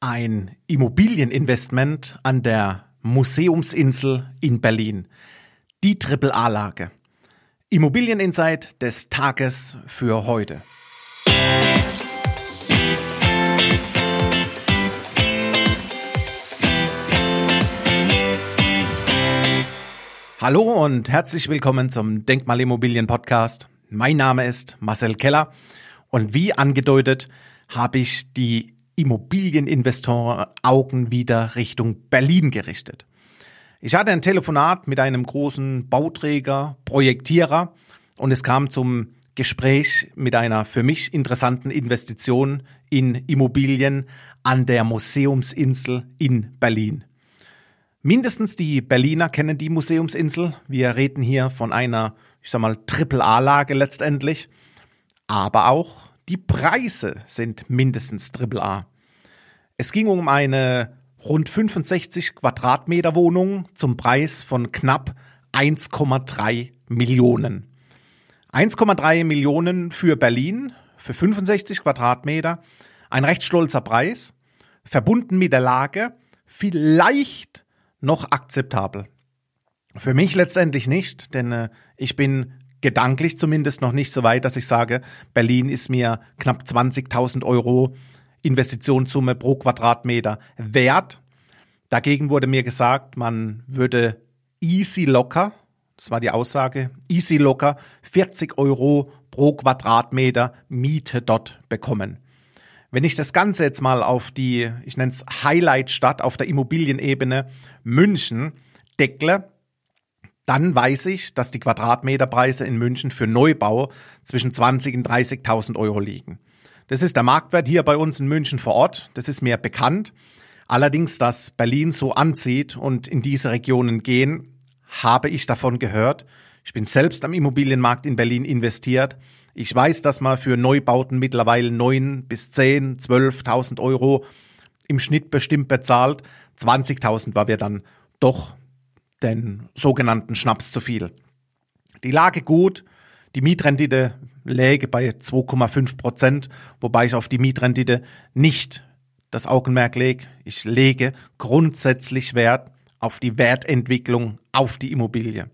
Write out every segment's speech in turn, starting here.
ein Immobilieninvestment an der Museumsinsel in Berlin. Die Triple-A-Lage. Immobilieninsight des Tages für heute. Hallo und herzlich willkommen zum Denkmalimmobilien Podcast. Mein Name ist Marcel Keller und wie angedeutet habe ich die Immobilieninvestoren Augen wieder Richtung Berlin gerichtet. Ich hatte ein Telefonat mit einem großen Bauträger, Projektierer und es kam zum Gespräch mit einer für mich interessanten Investition in Immobilien an der Museumsinsel in Berlin. Mindestens die Berliner kennen die Museumsinsel. Wir reden hier von einer, ich sag mal, Triple-A-Lage letztendlich. Aber auch die Preise sind mindestens AAA. Es ging um eine rund 65 Quadratmeter Wohnung zum Preis von knapp 1,3 Millionen. 1,3 Millionen für Berlin, für 65 Quadratmeter. Ein recht stolzer Preis, verbunden mit der Lage, vielleicht noch akzeptabel. Für mich letztendlich nicht, denn äh, ich bin gedanklich zumindest noch nicht so weit, dass ich sage, Berlin ist mir knapp 20.000 Euro Investitionssumme pro Quadratmeter wert. Dagegen wurde mir gesagt, man würde easy locker, das war die Aussage, easy locker 40 Euro pro Quadratmeter Miete dort bekommen. Wenn ich das Ganze jetzt mal auf die, ich nenne es Highlight-Stadt auf der Immobilienebene München deckle, dann weiß ich, dass die Quadratmeterpreise in München für Neubau zwischen 20 und 30.000 Euro liegen. Das ist der Marktwert hier bei uns in München vor Ort. Das ist mir bekannt. Allerdings, dass Berlin so anzieht und in diese Regionen gehen, habe ich davon gehört. Ich bin selbst am Immobilienmarkt in Berlin investiert. Ich weiß, dass man für Neubauten mittlerweile 9 bis 10, 12.000 Euro im Schnitt bestimmt bezahlt. 20.000 war wir dann doch den sogenannten Schnaps zu viel. Die Lage gut, die Mietrendite läge bei 2,5 Prozent, wobei ich auf die Mietrendite nicht das Augenmerk lege. Ich lege grundsätzlich Wert auf die Wertentwicklung auf die Immobilie.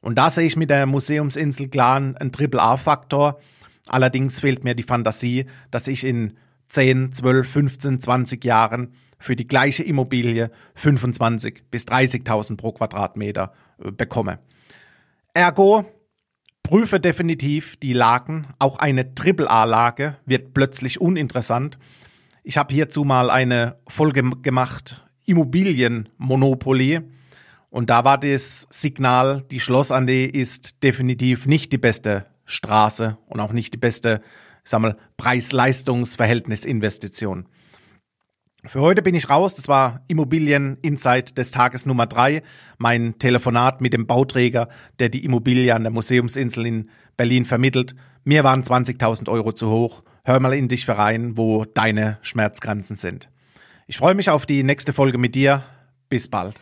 Und da sehe ich mit der Museumsinsel klar einen Triple-A-Faktor. Allerdings fehlt mir die Fantasie, dass ich in 10, 12, 15, 20 Jahren für die gleiche Immobilie 25 bis 30.000 pro Quadratmeter äh, bekomme. Ergo prüfe definitiv die Lagen. Auch eine Triple-A-Lage wird plötzlich uninteressant. Ich habe hierzu mal eine Folge gemacht, Immobilienmonopoly. Und da war das Signal, die Schlossallee ist definitiv nicht die beste Straße und auch nicht die beste, ich sag mal, Preis-Leistungs-Verhältnis-Investition. Für heute bin ich raus. Das war Immobilien Insight des Tages Nummer drei. Mein Telefonat mit dem Bauträger, der die Immobilie an der Museumsinsel in Berlin vermittelt. Mir waren 20.000 Euro zu hoch. Hör mal in dich rein, wo deine Schmerzgrenzen sind. Ich freue mich auf die nächste Folge mit dir. Bis bald.